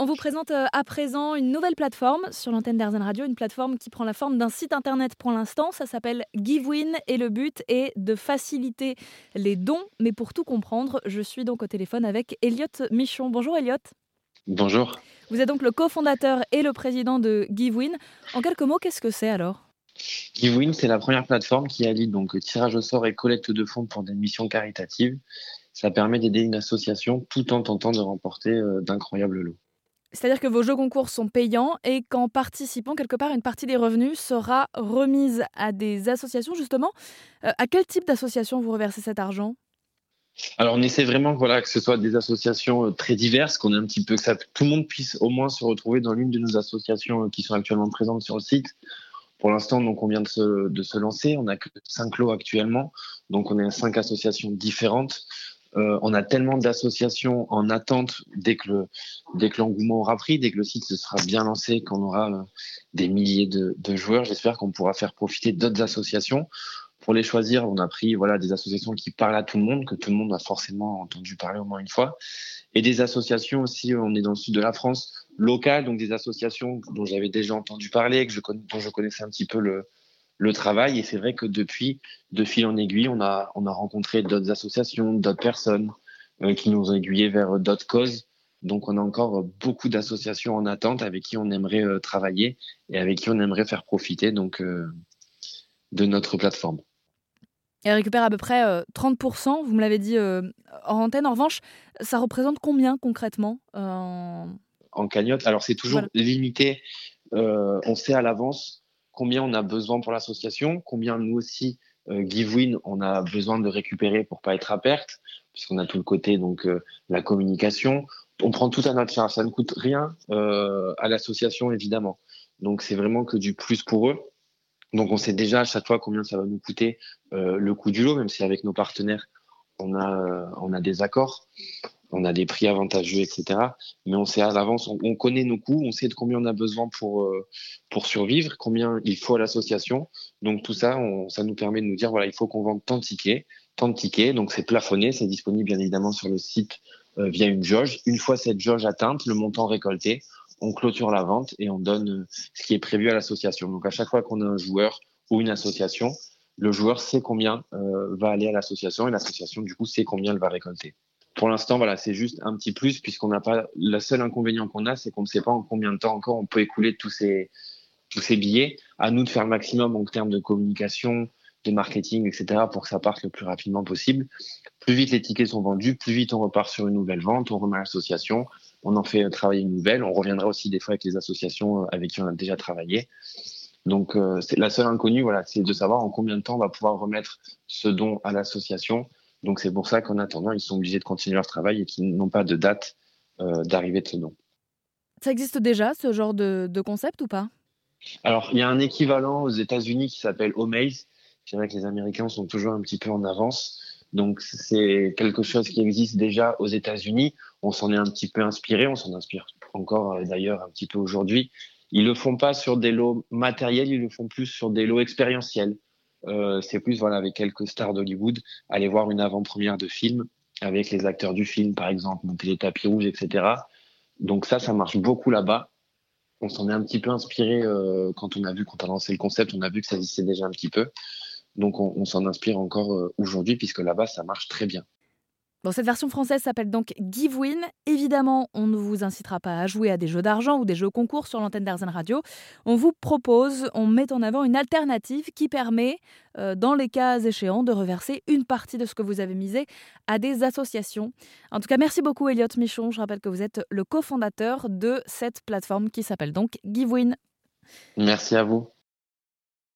On vous présente euh, à présent une nouvelle plateforme sur l'antenne d'Airzen Radio, une plateforme qui prend la forme d'un site internet pour l'instant. Ça s'appelle GiveWin et le but est de faciliter les dons. Mais pour tout comprendre, je suis donc au téléphone avec Elliot Michon. Bonjour Elliot. Bonjour. Vous êtes donc le cofondateur et le président de GiveWin. En quelques mots, qu'est-ce que c'est alors? GiveWin, c'est la première plateforme qui allie donc tirage au sort et collecte de fonds pour des missions caritatives. Ça permet d'aider une association tout en tentant de remporter euh, d'incroyables lots. C'est-à-dire que vos jeux concours sont payants et qu'en participant, quelque part, une partie des revenus sera remise à des associations, justement. Euh, à quel type d'association vous reversez cet argent? Alors on essaie vraiment voilà, que ce soit des associations euh, très diverses, qu'on ait un petit peu que tout le monde puisse au moins se retrouver dans l'une de nos associations euh, qui sont actuellement présentes sur le site. Pour l'instant, donc on vient de se, de se lancer, on n'a que cinq lots actuellement, donc on est à cinq associations différentes. Euh, on a tellement d'associations en attente dès que l'engouement aura pris, dès que le site se sera bien lancé, qu'on aura euh, des milliers de, joueurs. J'espère qu'on pourra faire profiter d'autres associations. Pour les choisir, on a pris voilà des associations qui parlent à tout le monde, que tout le monde a forcément entendu parler au moins une fois, et des associations aussi. On est dans le sud de la France, locales, donc des associations dont j'avais déjà entendu parler, que je, dont je connaissais un petit peu le, le travail. Et c'est vrai que depuis, de fil en aiguille, on a, on a rencontré d'autres associations, d'autres personnes euh, qui nous ont aiguillés vers d'autres causes. Donc, on a encore beaucoup d'associations en attente avec qui on aimerait euh, travailler et avec qui on aimerait faire profiter donc, euh, de notre plateforme. Elle récupère à peu près 30%, vous me l'avez dit en antenne. En revanche, ça représente combien concrètement En cagnotte, alors c'est toujours limité. on sait à l'avance combien on a besoin pour l'association, combien nous aussi, euh, GiveWin, on a besoin de récupérer pour pas être à perte, puisqu'on a tout le côté donc euh, la communication. On prend tout à notre charge, ça ne coûte rien euh, à l'association évidemment. Donc c'est vraiment que du plus pour eux. Donc on sait déjà à chaque fois combien ça va nous coûter le coût du lot, même si avec nos partenaires on a on a des accords on a des prix avantageux, etc. Mais on sait à l'avance, on, connaît nos coûts, on sait de combien on a besoin pour, euh, pour survivre, combien il faut à l'association. Donc tout ça, ça nous permet de nous dire, voilà, il faut qu'on vende tant de tickets, tant de tickets. Donc c'est plafonné, c'est disponible bien évidemment sur le site euh, via une jauge. Une fois cette jauge atteinte, le montant récolté, on clôture la vente et on donne euh, ce qui est prévu à l'association. Donc à chaque fois qu'on a un joueur ou une association, le joueur sait combien va aller à l'association et l'association du coup sait combien elle va récolter pour l'instant, voilà, c'est juste un petit plus puisqu'on n'a pas. Le seul inconvénient qu'on a, c'est qu'on ne sait pas en combien de temps encore on peut écouler tous ces billets. À nous de faire le maximum en termes de communication, de marketing, etc., pour que ça parte le plus rapidement possible. Plus vite les tickets sont vendus, plus vite on repart sur une nouvelle vente, on remet l'association, on en fait travailler une nouvelle. On reviendra aussi des fois avec les associations avec qui on a déjà travaillé. Donc, euh, la seule inconnue, voilà, c'est de savoir en combien de temps on va pouvoir remettre ce don à l'association donc c'est pour ça qu'en attendant, ils sont obligés de continuer leur travail et qu'ils n'ont pas de date euh, d'arrivée de ce don. Ça existe déjà, ce genre de, concept ou pas? Alors, il y a un équivalent aux États-Unis qui s'appelle Omaze. C'est vrai que les Américains sont toujours un petit peu en avance. Donc, c'est quelque chose qui existe déjà aux États-Unis. On s'en est un petit peu inspiré. On s'en inspire encore euh, d'ailleurs un petit peu aujourd'hui. Ils le font pas sur des lots matériels, ils le font plus sur des lots expérientiels. Euh, c'est plus voilà avec quelques stars d'Hollywood, aller voir une avant-première de film avec les acteurs du film, par exemple, monter les tapis rouges, etc. Donc ça, ça marche beaucoup là-bas. On s'en est un petit peu inspiré euh, quand on a vu, quand on a lancé le concept, on a vu que ça existait déjà un petit peu. Donc on, s'en inspire encore euh, aujourd'hui puisque là-bas, ça marche très bien cette version française s'appelle donc GiveWin. Évidemment, on ne vous incitera pas à jouer à des jeux d'argent ou des jeux concours sur l'antenne d'Arzen Radio. On vous propose, on met en avant une alternative qui permet, euh, dans les cas échéants, de reverser une partie de ce que vous avez misé à des associations. En tout cas, merci beaucoup Elliot Michon. Je rappelle que vous êtes le cofondateur de cette plateforme qui s'appelle donc GiveWin. Merci à vous.